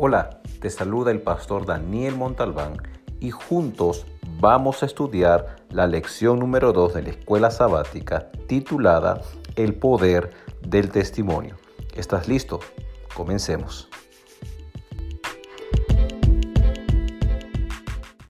Hola, te saluda el pastor Daniel Montalbán y juntos vamos a estudiar la lección número 2 de la escuela sabática titulada El poder del testimonio. ¿Estás listo? Comencemos.